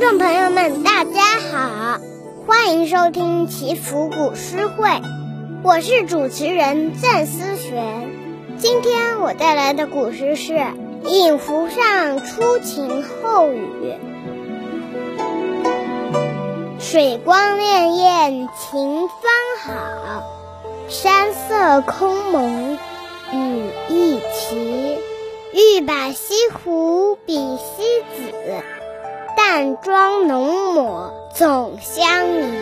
众朋友们，大家好，欢迎收听祈福古诗会，我是主持人郑思璇。今天我带来的古诗是《饮湖上初晴后雨》。水光潋滟晴方好，山色空蒙雨亦奇。欲把西湖比西子，淡妆浓抹总相宜。